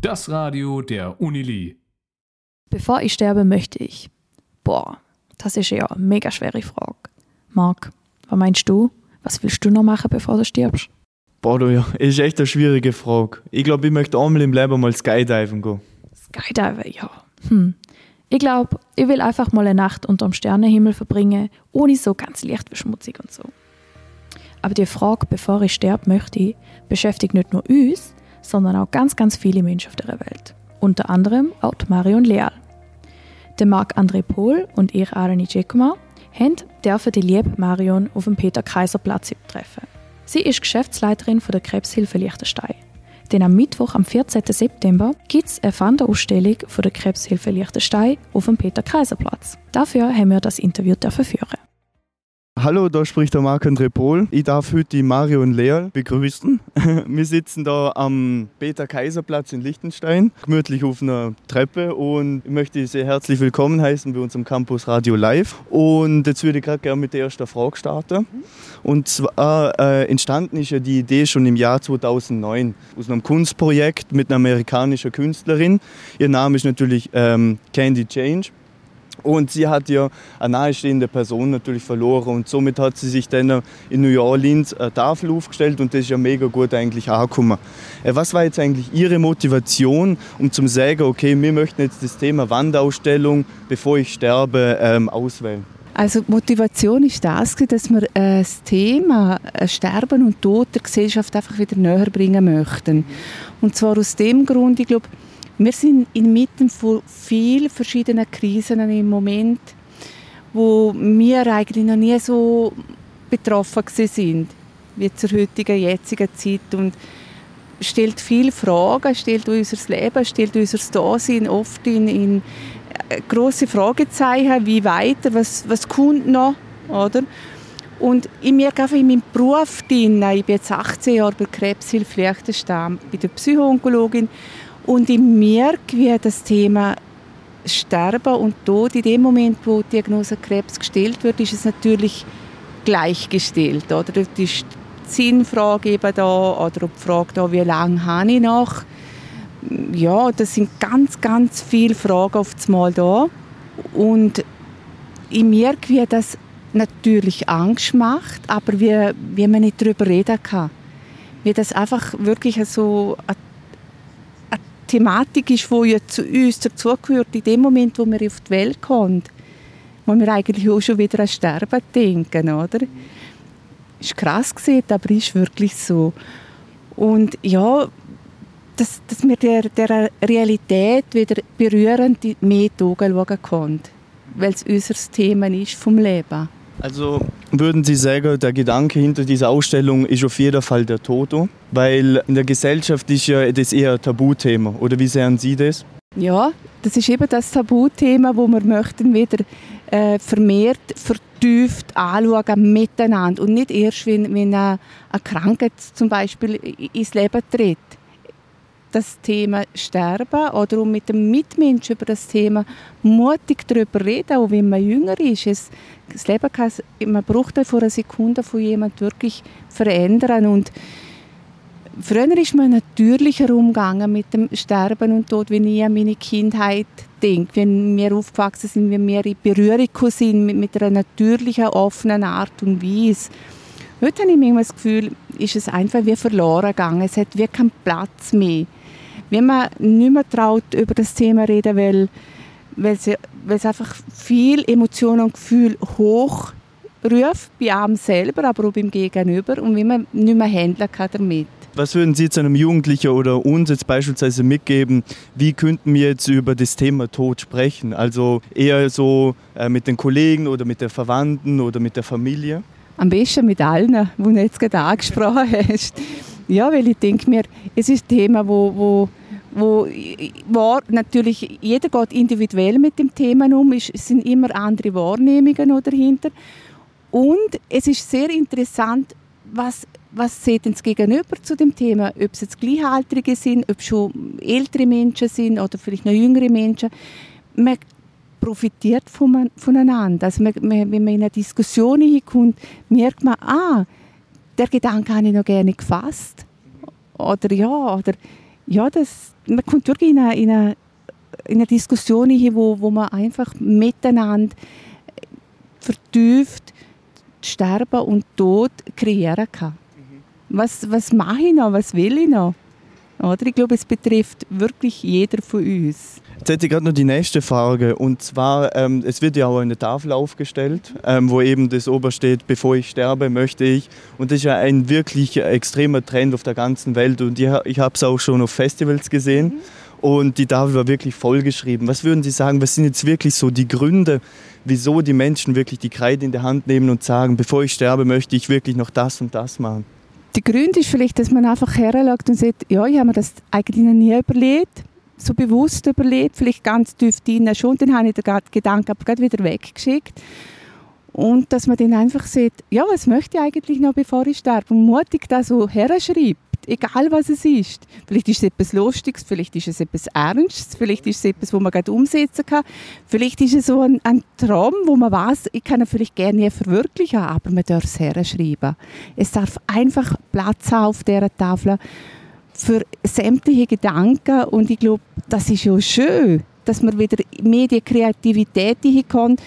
Das Radio der Unili. Bevor ich sterbe, möchte ich. Boah, das ist ja eine mega schwere Frage. Marc, was meinst du? Was willst du noch machen, bevor du stirbst? Boah, du, ja, ist echt eine schwierige Frage. Ich glaube, ich möchte einmal im Leben mal Skydiven gehen. Skydiven, ja. Hm. Ich glaube, ich will einfach mal eine Nacht unter dem Sternenhimmel verbringen, ohne so ganz leicht verschmutzig und so. Aber die Frage, bevor ich sterbe, möchte beschäftigt nicht nur uns, sondern auch ganz, ganz viele Menschen auf der Welt. Unter anderem auch Marion Leal. Der Marc-André Pohl und ihr Arani Giacomo haben dürfen die liebe Marion auf dem Peter-Kaiser-Platz treffen. Sie ist Geschäftsleiterin von der Krebshilfe Liechtenstein. Denn am Mittwoch, am 14. September, gibt es eine Wanderausstellung von der Krebshilfe Liechtenstein auf dem Peter-Kaiser-Platz. Dafür haben wir das Interview führen. Hallo, da spricht der Marc-André Pohl. Ich darf heute die Marion Leal begrüßen. Wir sitzen da am Peter-Kaiser-Platz in Liechtenstein, gemütlich auf einer Treppe und ich möchte Sie herzlich willkommen heißen bei unserem Campus Radio Live. Und jetzt würde ich gerade gerne mit der ersten Frage starten. Und zwar äh, entstanden ist ja die Idee schon im Jahr 2009 aus einem Kunstprojekt mit einer amerikanischen Künstlerin. Ihr Name ist natürlich ähm, Candy Change. Und sie hat ja eine nahestehende Person natürlich verloren und somit hat sie sich dann in New Orleans eine Tafel aufgestellt und das ist ja mega gut eigentlich angekommen. Äh, was war jetzt eigentlich Ihre Motivation, um zu sagen, okay, wir möchten jetzt das Thema Wandausstellung, bevor ich sterbe, ähm, auswählen? Also die Motivation ist das, dass wir äh, das Thema äh, Sterben und Tod der Gesellschaft einfach wieder näher bringen möchten. Und zwar aus dem Grund, ich glaube, wir sind inmitten von vielen verschiedenen Krisen im Moment, wo wir eigentlich noch nie so betroffen sind wie zur heutigen, jetzigen Zeit. Und stellt viele Fragen, stellt unser Leben, stellt unser Dasein oft in, in äh, große Fragezeichen, wie weiter, was, was kommt noch, oder? Und ich merke einfach in meinem Beruf, drin, ich bin jetzt 18 Jahre bei Krebshilfe Liechtenstein, bei der Psychoonkologin und ich merke, wie das Thema Sterben und Tod, in dem Moment, wo die Diagnose Krebs gestellt wird, ist es natürlich gleichgestellt. Oder? Dort ist die Sinnfrage eben da, oder die Frage da, wie lange habe ich noch? Ja, das sind ganz, ganz viele Fragen auf einmal da. Und ich merke, wie das natürlich Angst macht, aber wie, wie man nicht darüber reden kann. Wie das einfach wirklich so eine Thematik ist, die ja zu uns dazugehört, in dem Moment, wo wir auf die Welt kommen, wo wir eigentlich auch schon wieder an Sterben denken, oder? Ist krass gesehen, aber ist wirklich so. Und ja, dass, dass wir der, der Realität wieder berührend mehr in die Augen schauen können, weil es unser Thema ist vom Leben. Also würden Sie sagen, der Gedanke hinter dieser Ausstellung ist auf jeden Fall der Toto? Weil in der Gesellschaft ist ja das eher ein Tabuthema. Oder wie sehen Sie das? Ja, das ist eben das Tabuthema, wo wir möchten wieder äh, vermehrt, vertieft anschauen miteinander und nicht erst, wenn, wenn eine, eine Krankheit zum Beispiel ins Leben tritt das Thema Sterben oder um mit dem Mitmenschen über das Thema mutig darüber reden, auch wenn man jünger ist. Es, das Leben kann, man braucht vor einer Sekunde von jemand wirklich verändern und Früher ist man natürlicher umgegangen mit dem Sterben und Tod, wenn ich an meine Kindheit denke, wenn wir aufgewachsen sind, wenn wir in Berührung sind mit, mit einer natürlichen, offenen Art und Weise. Heute habe ich manchmal das Gefühl, ist es einfach wie verloren gegangen. Es hat wie keinen Platz mehr wenn man nicht mehr traut, über das Thema reden, weil, weil, sie, weil es einfach viel Emotionen und Gefühl hochruft, bei einem selber, aber auch beim Gegenüber und wie man nicht mehr handeln kann damit. Was würden Sie jetzt einem Jugendlichen oder uns jetzt beispielsweise mitgeben, wie könnten wir jetzt über das Thema Tod sprechen? Also eher so äh, mit den Kollegen oder mit den Verwandten oder mit der Familie? Am besten mit allen, die du jetzt gerade angesprochen hast. Ja, weil ich denke mir, es ist ein Thema, wo, wo, wo war natürlich, jeder geht individuell mit dem Thema um, es sind immer andere Wahrnehmungen dahinter. Und es ist sehr interessant, was, was sieht uns gegenüber zu dem Thema, ob es jetzt Gleichaltrige sind, ob es schon ältere Menschen sind oder vielleicht noch jüngere Menschen. Man profitiert voneinander. Also man, wenn man in eine Diskussion hineinkommt, merkt man, ah, der Gedanke habe ich noch gerne gefasst. oder ja, oder ja, das, man kommt wirklich in eine, in eine, in eine Diskussion hin, wo, wo man einfach miteinander vertieft Sterben und Tod kreieren kann. Was, was mache ich noch? Was will ich noch? Oder? Ich glaube, es betrifft wirklich jeder von uns. Jetzt hätte ich gerade noch die nächste Frage. Und zwar, ähm, es wird ja auch eine Tafel aufgestellt, ähm, wo eben das ober steht, bevor ich sterbe, möchte ich. Und das ist ja ein wirklich extremer Trend auf der ganzen Welt. Und ich, ich habe es auch schon auf Festivals gesehen. Mhm. Und die Tafel war wirklich vollgeschrieben. Was würden Sie sagen, was sind jetzt wirklich so die Gründe, wieso die Menschen wirklich die Kreide in der Hand nehmen und sagen, bevor ich sterbe, möchte ich wirklich noch das und das machen? Der Grund ist vielleicht, dass man einfach herlagt und sagt, ja, ich habe mir das eigentlich noch nie überlegt, so bewusst überlegt, vielleicht ganz tief drin schon, dann habe ich den Gedanken aber gerade wieder weggeschickt. Und dass man dann einfach sieht, ja, was möchte ich eigentlich noch, bevor ich sterbe? Und mutig da so herschreibt egal was es ist. Vielleicht ist es etwas Lustiges, vielleicht ist es etwas Ernstes, vielleicht ist es etwas, wo man gerade umsetzen kann. Vielleicht ist es so ein, ein Traum, wo man weiß, ich kann ihn vielleicht gerne verwirklichen, aber man darf es herschreiben. Es darf einfach Platz haben auf dieser Tafel für sämtliche Gedanken und ich glaube, das ist ja schön, dass man wieder mehr die Kreativität hinkommt,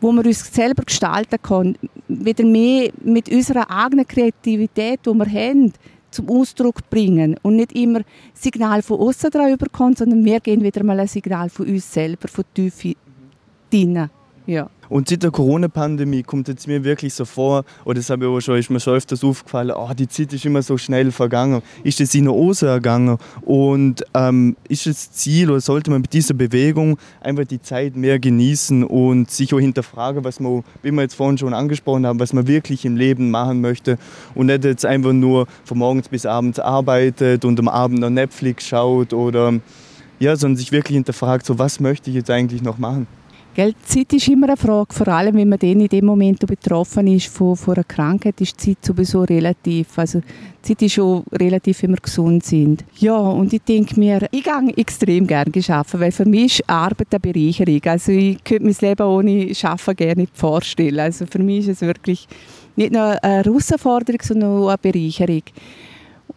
wo wir uns selber gestalten können, wieder mehr mit unserer eigenen Kreativität, die wir haben, zum Ausdruck bringen und nicht immer Signal von außen drüber kommt, sondern wir gehen wieder mal ein Signal von uns selber, von Tiefe drinnen. Ja. Und seit der Corona-Pandemie kommt es mir wirklich so vor, oder das habe ich auch schon, ist mir schon öfters aufgefallen, oh, die Zeit ist immer so schnell vergangen. Ist das in der Ose ergangen? Und ähm, ist das Ziel oder sollte man mit dieser Bewegung einfach die Zeit mehr genießen und sich auch hinterfragen, was man, wie wir jetzt vorhin schon angesprochen haben, was man wirklich im Leben machen möchte und nicht jetzt einfach nur von morgens bis abends arbeitet und am Abend noch Netflix schaut oder ja, sondern sich wirklich hinterfragt, so was möchte ich jetzt eigentlich noch machen? Gell, Zeit ist immer eine Frage, vor allem wenn man dann in dem Moment betroffen ist von, von einer Krankheit, ist Zeit sowieso relativ. Also Zeit ist schon relativ, wenn wir gesund sind. Ja, und ich denke mir, ich gehe extrem gerne arbeiten, weil für mich ist Arbeit eine Bereicherung. Also ich könnte mein Leben ohne Arbeiten gerne nicht vorstellen. Also für mich ist es wirklich nicht nur eine Herausforderung, sondern auch eine Bereicherung.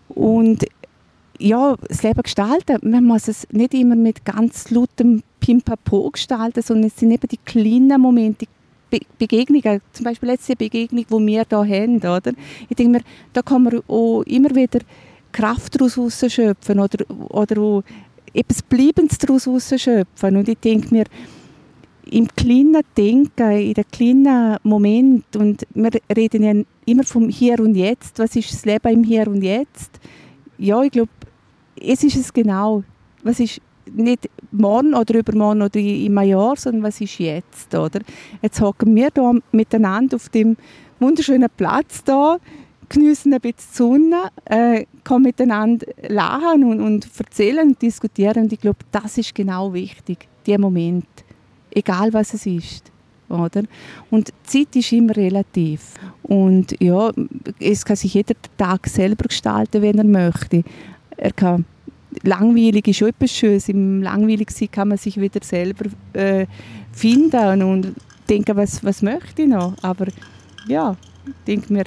Und ja, das Leben gestalten, man muss es nicht immer mit ganz lautem Pimpapo gestalten, sondern es sind eben die kleinen Momente, Be Begegnungen, zum Beispiel letzte Begegnung, die wir hier haben, oder? Ich denke mir, da kann man auch immer wieder Kraft daraus schöpfen oder, oder etwas Bleibendes daraus schöpfen. Und ich denke mir, im kleinen Denken, in den kleinen Moment, und wir reden ja immer vom Hier und Jetzt, was ist das Leben im Hier und Jetzt? Ja, ich glaube, es ist es genau. Was ist nicht morgen oder übermorgen oder in einem Jahr, sondern was ist jetzt, oder? Jetzt hocken wir hier miteinander auf dem wunderschönen Platz da, genießen ein bisschen die Sonne, äh, können miteinander lachen und, und erzählen und diskutieren. Und ich glaube, das ist genau wichtig, der Moment. Egal, was es ist. Oder? Und Zeit ist immer relativ. Und ja, es kann sich jeder Tag selber gestalten, wenn er möchte. Er kann langweilig ist schon etwas Schönes. Im Langweiligsein kann man sich wieder selber äh, finden und denken, was, was möchte ich noch. Aber ja, ich denke mir,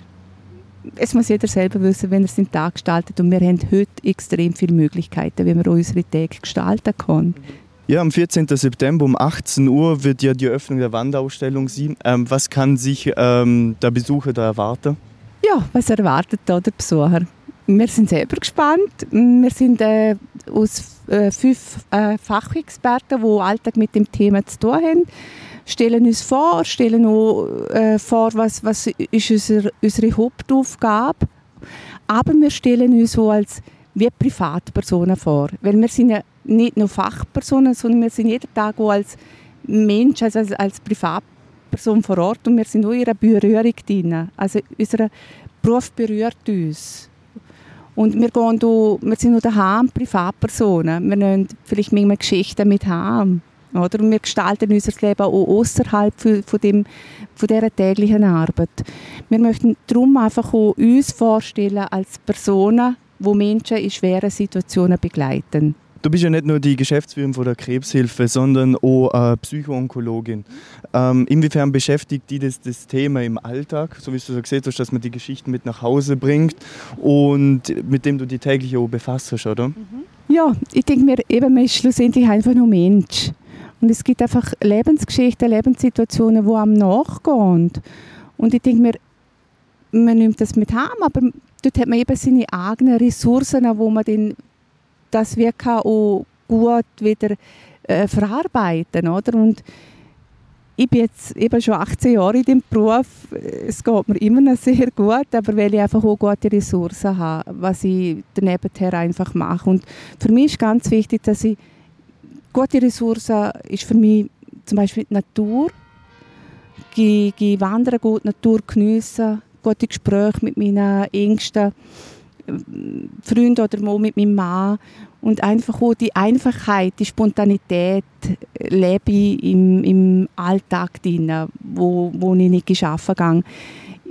es muss jeder selber wissen, wenn er seinen Tag gestaltet. Und wir haben heute extrem viele Möglichkeiten, wie man unsere Tage gestalten kann. Ja, am 14. September um 18 Uhr wird ja die Öffnung der Wanderausstellung sein. Ähm, was kann sich ähm, der Besucher da erwarten? Ja, was erwartet da der Besucher? Wir sind selber gespannt. Wir sind äh, aus äh, fünf äh, Fachexperten, die Alltag mit dem Thema zu tun haben, stellen uns vor, stellen auch äh, vor, was, was ist unsere, unsere Hauptaufgabe. Aber wir stellen uns auch als wie Privatpersonen vor. Weil wir sind ja nicht nur Fachpersonen, sondern wir sind jeden Tag auch als Mensch, also als, als Privatperson vor Ort und wir sind auch in ihrer Berührung drin. Also unser Beruf berührt uns. Und wir, gehen da, wir sind noch daheim Privatpersonen. Wir nehmen vielleicht manchmal Geschichten mit heim. Oder? Und wir gestalten unser Leben auch außerhalb von, dem, von dieser täglichen Arbeit. Wir möchten darum einfach auch uns vorstellen als Personen, die Menschen in schweren Situationen begleiten. Du bist ja nicht nur die Geschäftsführerin von der Krebshilfe, sondern auch äh, Psychoonkologin. Ähm, inwiefern beschäftigt dich das, das Thema im Alltag, so wie du so gesehen hast, dass man die Geschichten mit nach Hause bringt und mit dem du dich täglich auch befasst, oder? Mhm. Ja, ich denke mir, eben, man ist schlussendlich einfach nur Mensch. Und es gibt einfach Lebensgeschichten, Lebenssituationen, die einem nachgehen. Und ich denke mir, man nimmt das mit heim, aber dort hat man eben seine eigenen Ressourcen, wo man dann das wirklich auch gut wieder äh, verarbeiten oder? Und ich bin jetzt eben schon 18 Jahre in dem Beruf. Es geht mir immer noch sehr gut, aber weil ich einfach auch gute Ressourcen habe, was ich daneben einfach mache. Und für mich ist ganz wichtig, dass ich gute Ressourcen ist für mich zum Beispiel die Natur. Ich gehe wandern, gut Natur geniessen, gute Gespräche mit meinen Ängsten Freund oder mal mit meinem Mann und einfach auch die Einfachheit, die Spontanität lebe ich im, im Alltag drin, wo, wo ich nicht geschaffen gehe.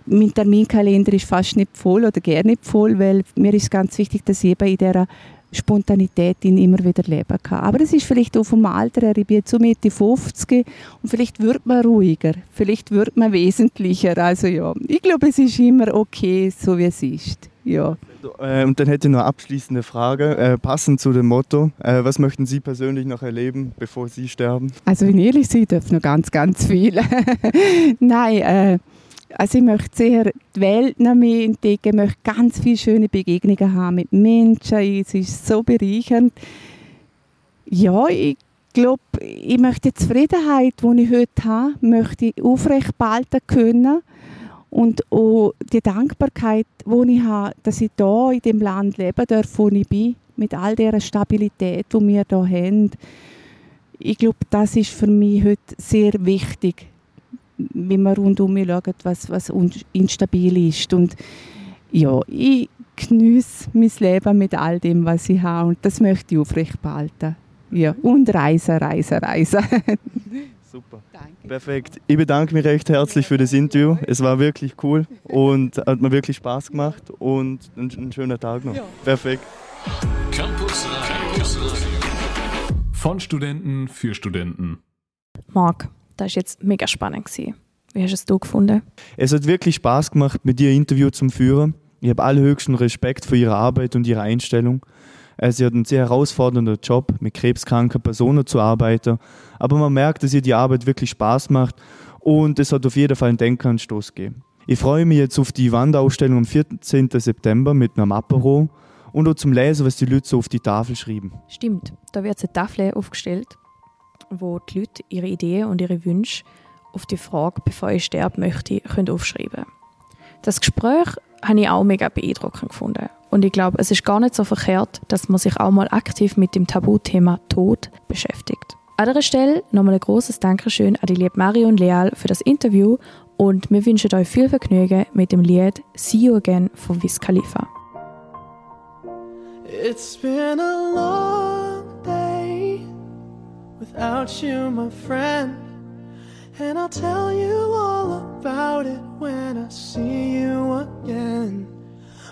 Mein Terminkalender ist fast nicht voll oder gerne nicht voll, weil mir ist ganz wichtig, dass ich eben in dieser Spontanität immer wieder leben kann. Aber es ist vielleicht auch vom Alter her, ich bin jetzt so Mitte 50 und vielleicht wird man ruhiger, vielleicht wird man wesentlicher. Also ja, ich glaube, es ist immer okay, so wie es ist. Ja. Äh, und dann hätte ich noch eine abschließende Frage, äh, passend zu dem Motto. Äh, was möchten Sie persönlich noch erleben, bevor Sie sterben? Also wenn ich ehrlich sein darf, noch ganz, ganz viel. Nein, äh, also ich möchte sehr die Welt noch mehr entdecken, möchte ganz viele schöne Begegnungen haben mit Menschen, es ist so bereichernd. Ja, ich glaube, ich möchte die Zufriedenheit, die ich heute habe, möchte ich aufrecht behalten können und auch die Dankbarkeit, die ich habe, dass ich hier in dem Land leben darf, wo ich bin, mit all der Stabilität, die wir hier haben. Ich glaube, das ist für mich heute sehr wichtig, wenn man rundum schaut, was, was instabil ist. Und ja, ich genieße mein Leben mit all dem, was ich habe und das möchte ich aufrecht behalten. Ja, und reisen, reisen, reisen. Super. Danke. Perfekt. Ich bedanke mich recht herzlich für das Interview. Es war wirklich cool und hat mir wirklich Spaß gemacht und ein, schöner Tag noch. Ja. Perfekt. Campus Radio. Von Studenten für Studenten. Marc, das war jetzt mega spannend. Gewesen. Wie hast du es gefunden? Es hat wirklich Spaß gemacht, mit dir ein Interview zum Führen. Ich habe allerhöchsten Respekt für ihre Arbeit und ihre Einstellung. Sie hat einen sehr herausfordernden Job, mit krebskranken Personen zu arbeiten. Aber man merkt, dass ihr die Arbeit wirklich Spaß macht und es hat auf jeden Fall einen Denkanstoß gegeben. Ich freue mich jetzt auf die Wanderausstellung am 14. September mit einem Apero und auch zum Lesen, was die Leute so auf die Tafel schreiben. Stimmt, da wird eine Tafel aufgestellt, wo die Leute ihre Ideen und ihre Wünsche auf die Frage, bevor ich sterbe, möchte, können aufschreiben. Das Gespräch habe ich auch mega beeindruckend gefunden. Und ich glaube, es ist gar nicht so verkehrt, dass man sich auch mal aktiv mit dem Tabuthema Tod beschäftigt. An dieser Stelle nochmal ein großes Dankeschön an die liebe Marion Leal für das Interview und wir wünschen euch viel Vergnügen mit dem Lied See You Again von Wiz Khalifa. It's been a long day without you, my friend. And I'll tell you all about it when I see you again.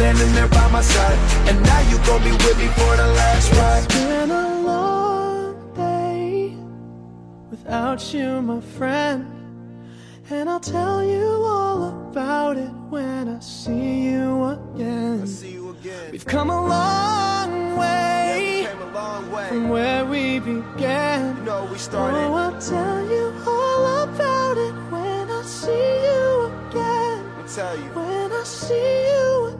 standing there by my side. And now you gon' be with me for the last ride. It's been a long day without you, my friend. And I'll tell you all about it when I see you again. See you again. We've come a long way, yeah, a long way. from where we began. You know, we started. Oh, I'll tell you all about it when I see you again. Tell you. When I see you again.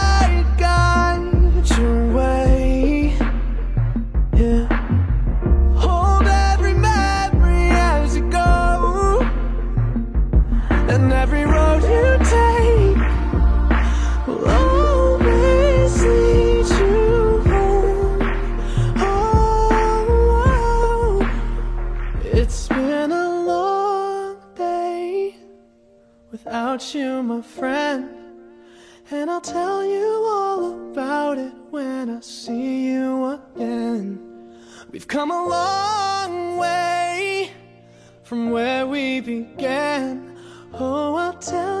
We've come a long way from where we began. Oh, I'll tell you